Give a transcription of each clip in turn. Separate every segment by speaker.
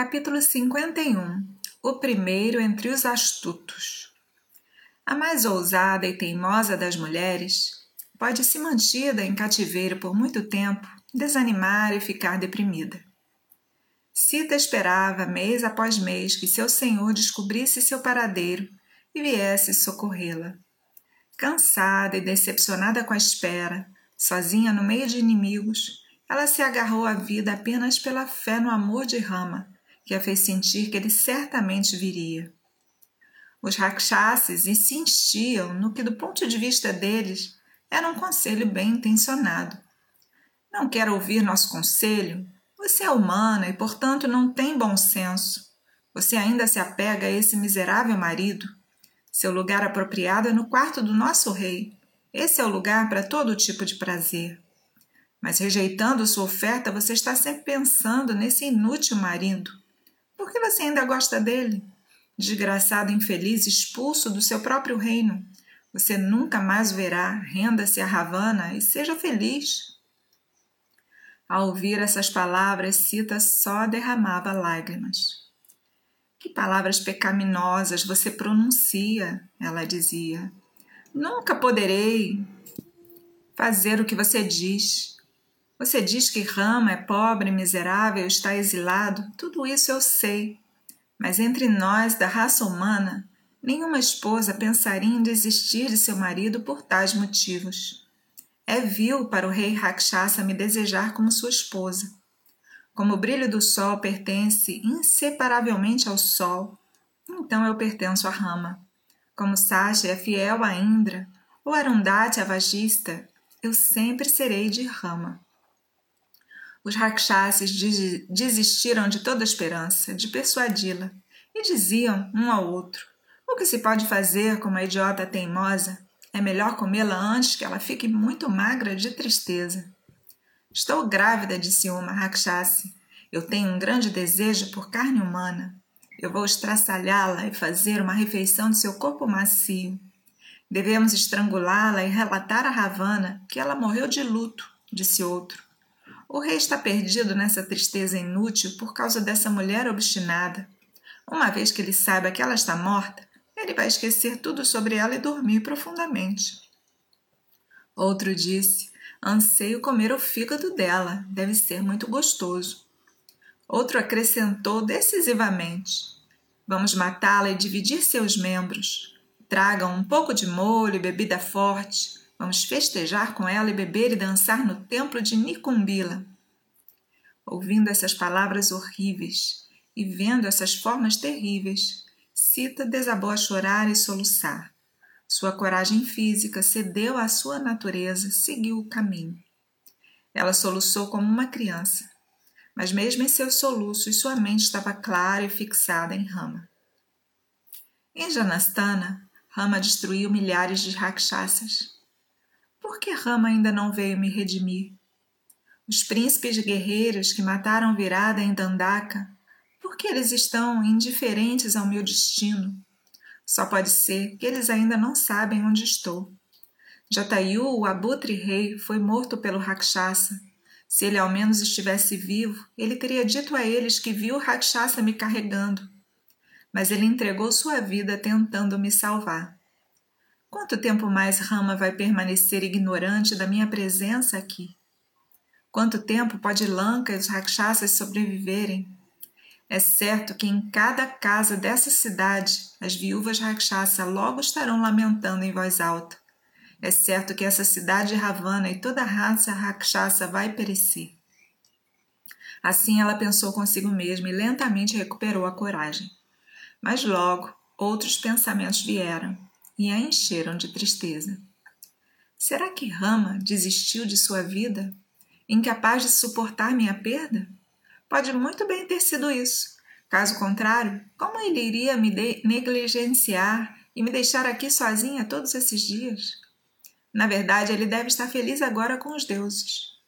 Speaker 1: Capítulo 51 O primeiro entre os astutos. A mais ousada e teimosa das mulheres pode se mantida em cativeiro por muito tempo, desanimar e ficar deprimida. Cita esperava mês após mês que seu senhor descobrisse seu paradeiro e viesse socorrê-la. Cansada e decepcionada com a espera, sozinha no meio de inimigos, ela se agarrou à vida apenas pela fé no amor de Rama, que a fez sentir que ele certamente viria. Os rakshasas insistiam no que, do ponto de vista deles, era um conselho bem intencionado. Não quer ouvir nosso conselho? Você é humana e, portanto, não tem bom senso. Você ainda se apega a esse miserável marido. Seu lugar apropriado é no quarto do nosso rei. Esse é o lugar para todo tipo de prazer. Mas rejeitando sua oferta, você está sempre pensando nesse inútil marido. Por que você ainda gosta dele? Desgraçado infeliz, expulso do seu próprio reino. Você nunca mais verá. Renda-se a Ravana e seja feliz. Ao ouvir essas palavras, Sita só derramava lágrimas. Que palavras pecaminosas você pronuncia, ela dizia. Nunca poderei fazer o que você diz. Você diz que Rama é pobre, miserável, está exilado. Tudo isso eu sei. Mas entre nós, da raça humana, nenhuma esposa pensaria em desistir de seu marido por tais motivos. É vil para o rei Rakshasa me desejar como sua esposa. Como o brilho do sol pertence inseparavelmente ao sol, então eu pertenço a Rama. Como Sasha é fiel a Indra, ou Arundhati a Vagista, eu sempre serei de Rama. Os rakshasas desistiram de toda esperança de persuadi-la e diziam um ao outro: O que se pode fazer com uma idiota teimosa? É melhor comê-la antes que ela fique muito magra de tristeza. Estou grávida, disse uma rakshasi. Eu tenho um grande desejo por carne humana. Eu vou estraçalhá-la e fazer uma refeição de seu corpo macio. Devemos estrangulá-la e relatar a Ravana que ela morreu de luto, disse outro. O rei está perdido nessa tristeza inútil por causa dessa mulher obstinada. Uma vez que ele saiba que ela está morta, ele vai esquecer tudo sobre ela e dormir profundamente. Outro disse: Anseio comer o fígado dela, deve ser muito gostoso. Outro acrescentou decisivamente: Vamos matá-la e dividir seus membros. Tragam um pouco de molho e bebida forte. Vamos festejar com ela e beber e dançar no templo de Nicumbila. Ouvindo essas palavras horríveis e vendo essas formas terríveis, Sita desabou a chorar e soluçar. Sua coragem física cedeu à sua natureza, seguiu o caminho. Ela soluçou como uma criança, mas mesmo em seus soluços sua mente estava clara e fixada em Rama. Em Janastana, Rama destruiu milhares de rakshasas. Por que Rama ainda não veio me redimir? Os príncipes guerreiros que mataram Virada em Dandaka, por que eles estão indiferentes ao meu destino? Só pode ser que eles ainda não sabem onde estou. Jatayu, o abutre rei, foi morto pelo Rakshasa. Se ele ao menos estivesse vivo, ele teria dito a eles que viu o Rakshasa me carregando. Mas ele entregou sua vida tentando me salvar. Quanto tempo mais Rama vai permanecer ignorante da minha presença aqui? Quanto tempo pode Lanka e os Rakshasas sobreviverem? É certo que em cada casa dessa cidade as viúvas Rakshasa logo estarão lamentando em voz alta. É certo que essa cidade Ravana e toda a raça Rakshasa vai perecer. Assim ela pensou consigo mesma e lentamente recuperou a coragem. Mas logo outros pensamentos vieram e a encheram de tristeza. Será que Rama desistiu de sua vida, incapaz de suportar minha perda? Pode muito bem ter sido isso. Caso contrário, como ele iria me negligenciar e me deixar aqui sozinha todos esses dias? Na verdade, ele deve estar feliz agora com os deuses.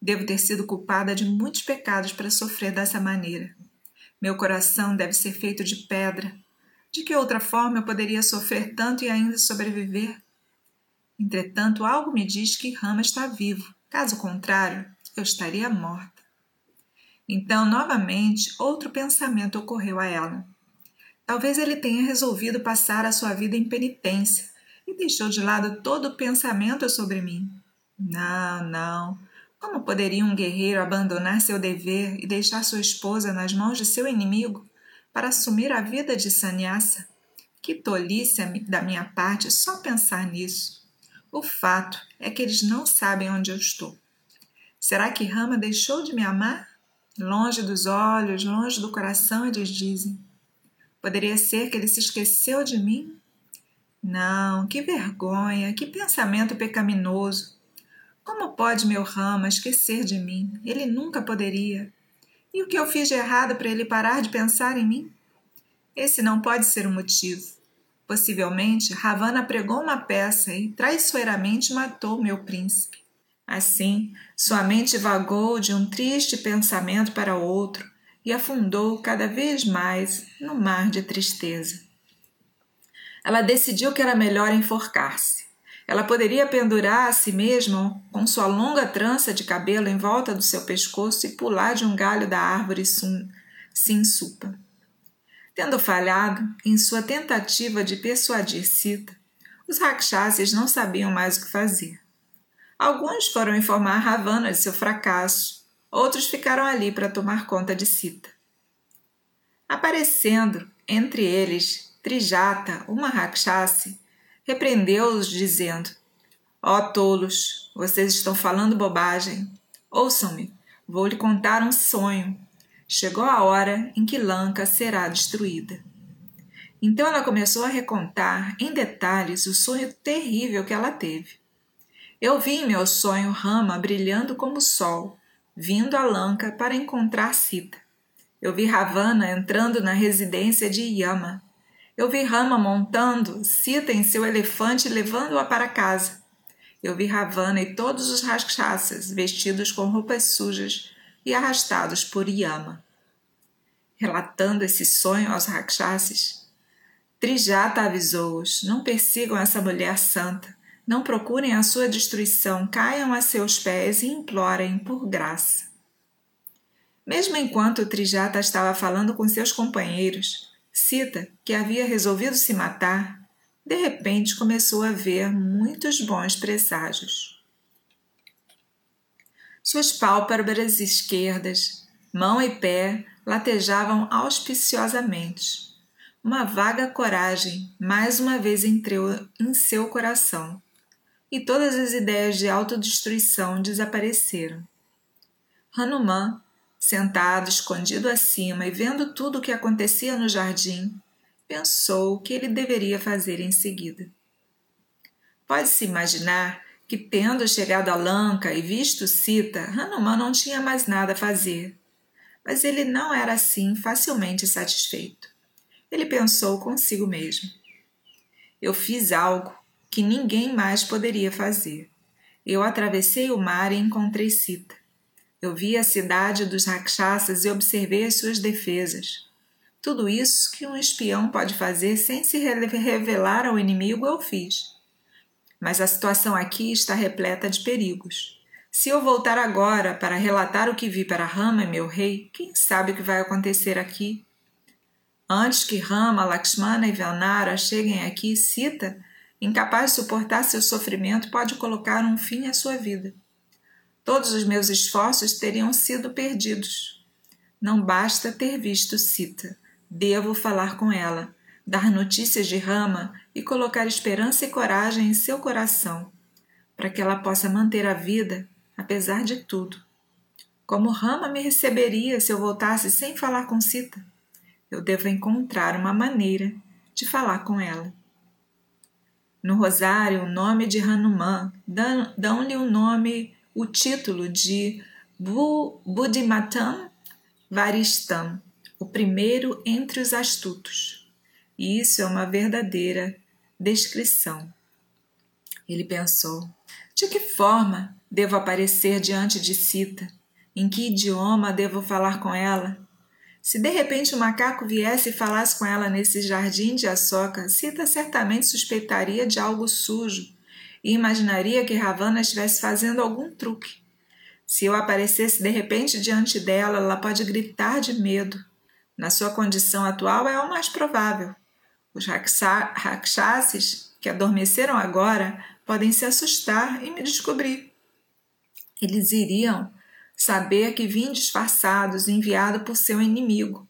Speaker 1: Devo ter sido culpada de muitos pecados para sofrer dessa maneira. Meu coração deve ser feito de pedra de que outra forma eu poderia sofrer tanto e ainda sobreviver? Entretanto, algo me diz que Rama está vivo. Caso contrário, eu estaria morta. Então, novamente, outro pensamento ocorreu a ela. Talvez ele tenha resolvido passar a sua vida em penitência e deixou de lado todo o pensamento sobre mim. Não, não. Como poderia um guerreiro abandonar seu dever e deixar sua esposa nas mãos de seu inimigo para assumir a vida de sannyasa? Que tolice da minha parte só pensar nisso. O fato é que eles não sabem onde eu estou. Será que Rama deixou de me amar? Longe dos olhos, longe do coração, eles dizem. Poderia ser que ele se esqueceu de mim? Não, que vergonha, que pensamento pecaminoso. Como pode meu Rama esquecer de mim? Ele nunca poderia. E o que eu fiz de errado para ele parar de pensar em mim? Esse não pode ser o motivo. Possivelmente, Ravana pregou uma peça e traiçoeiramente matou meu príncipe. Assim, sua mente vagou de um triste pensamento para outro e afundou cada vez mais no mar de tristeza. Ela decidiu que era melhor enforcar-se. Ela poderia pendurar a si mesma com sua longa trança de cabelo em volta do seu pescoço e pular de um galho da árvore Sinsupa. Tendo falhado em sua tentativa de persuadir Sita, os rakshasas não sabiam mais o que fazer. Alguns foram informar Ravana de seu fracasso, outros ficaram ali para tomar conta de Sita. Aparecendo entre eles Trijata, uma rakshasi, repreendeu-os, dizendo: Ó oh, tolos, vocês estão falando bobagem. Ouçam-me, vou lhe contar um sonho. Chegou a hora em que Lanka será destruída. Então ela começou a recontar em detalhes o sonho terrível que ela teve. Eu vi em meu sonho Rama brilhando como o sol, vindo a Lanka para encontrar Sita. Eu vi Ravana entrando na residência de Yama eu vi Rama montando Sita em seu elefante levando-a para casa. Eu vi Ravana e todos os rakshasas vestidos com roupas sujas e arrastados por Yama. Relatando esse sonho aos rakshasas, Trijata avisou-os: não persigam essa mulher santa, não procurem a sua destruição, caiam a seus pés e implorem por graça. Mesmo enquanto Trijata estava falando com seus companheiros, Sita, que havia resolvido se matar, de repente começou a ver muitos bons presságios. Suas pálpebras esquerdas, mão e pé latejavam auspiciosamente. Uma vaga coragem mais uma vez entrou em seu coração, e todas as ideias de autodestruição desapareceram. Hanuman Sentado, escondido acima e vendo tudo o que acontecia no jardim, pensou o que ele deveria fazer em seguida. Pode-se imaginar que, tendo chegado a Lanka e visto Sita, Hanuman não tinha mais nada a fazer. Mas ele não era assim facilmente satisfeito. Ele pensou consigo mesmo. Eu fiz algo que ninguém mais poderia fazer. Eu atravessei o mar e encontrei Sita. Eu vi a cidade dos rakshasas e observei as suas defesas. Tudo isso que um espião pode fazer sem se revelar ao inimigo eu fiz. Mas a situação aqui está repleta de perigos. Se eu voltar agora para relatar o que vi para Rama, meu rei, quem sabe o que vai acontecer aqui? Antes que Rama, Lakshmana e Vanara cheguem aqui, Sita, incapaz de suportar seu sofrimento, pode colocar um fim à sua vida. Todos os meus esforços teriam sido perdidos. Não basta ter visto Sita. Devo falar com ela, dar notícias de Rama e colocar esperança e coragem em seu coração, para que ela possa manter a vida, apesar de tudo. Como Rama me receberia se eu voltasse sem falar com Sita? Eu devo encontrar uma maneira de falar com ela. No rosário, o nome de Hanuman dão-lhe o um nome o título de Buddhimatam Varistam, o primeiro entre os astutos. E isso é uma verdadeira descrição. Ele pensou: de que forma devo aparecer diante de Sita? Em que idioma devo falar com ela? Se de repente o macaco viesse e falasse com ela nesse jardim de açoca, Sita certamente suspeitaria de algo sujo e imaginaria que Ravana estivesse fazendo algum truque. Se eu aparecesse de repente diante dela, ela pode gritar de medo. Na sua condição atual é o mais provável. Os rakshasas que adormeceram agora podem se assustar e me descobrir. Eles iriam saber que vim disfarçados enviado por seu inimigo,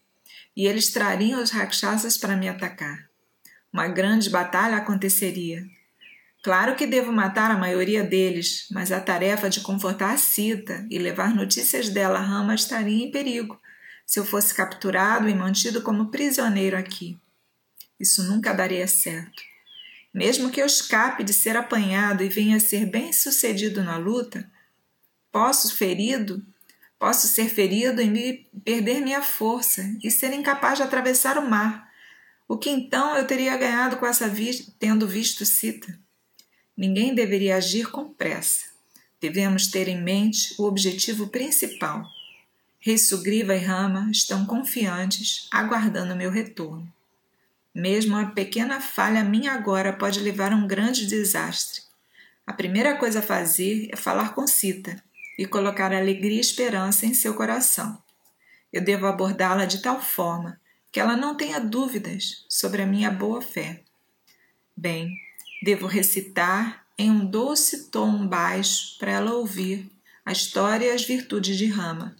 Speaker 1: e eles trariam os rakshasas para me atacar. Uma grande batalha aconteceria. Claro que devo matar a maioria deles, mas a tarefa de confortar Sita e levar notícias dela a Rama estaria em perigo se eu fosse capturado e mantido como prisioneiro aqui. Isso nunca daria certo. Mesmo que eu escape de ser apanhado e venha a ser bem sucedido na luta, posso ferido, posso ser ferido e me perder minha força e ser incapaz de atravessar o mar. O que então eu teria ganhado com essa vi tendo visto Sita? Ninguém deveria agir com pressa. Devemos ter em mente o objetivo principal. Rei Sugriva e Rama estão confiantes, aguardando meu retorno. Mesmo uma pequena falha minha agora pode levar a um grande desastre. A primeira coisa a fazer é falar com Sita e colocar alegria e esperança em seu coração. Eu devo abordá-la de tal forma que ela não tenha dúvidas sobre a minha boa fé. Bem, Devo recitar em um doce tom baixo para ela ouvir a história e as virtudes de Rama.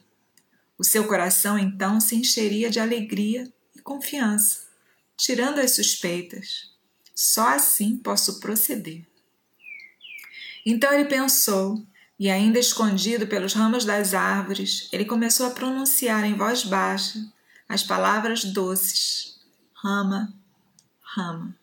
Speaker 1: O seu coração então se encheria de alegria e confiança, tirando as suspeitas. Só assim posso proceder. Então ele pensou, e ainda escondido pelos ramos das árvores, ele começou a pronunciar em voz baixa as palavras doces: Rama, Rama.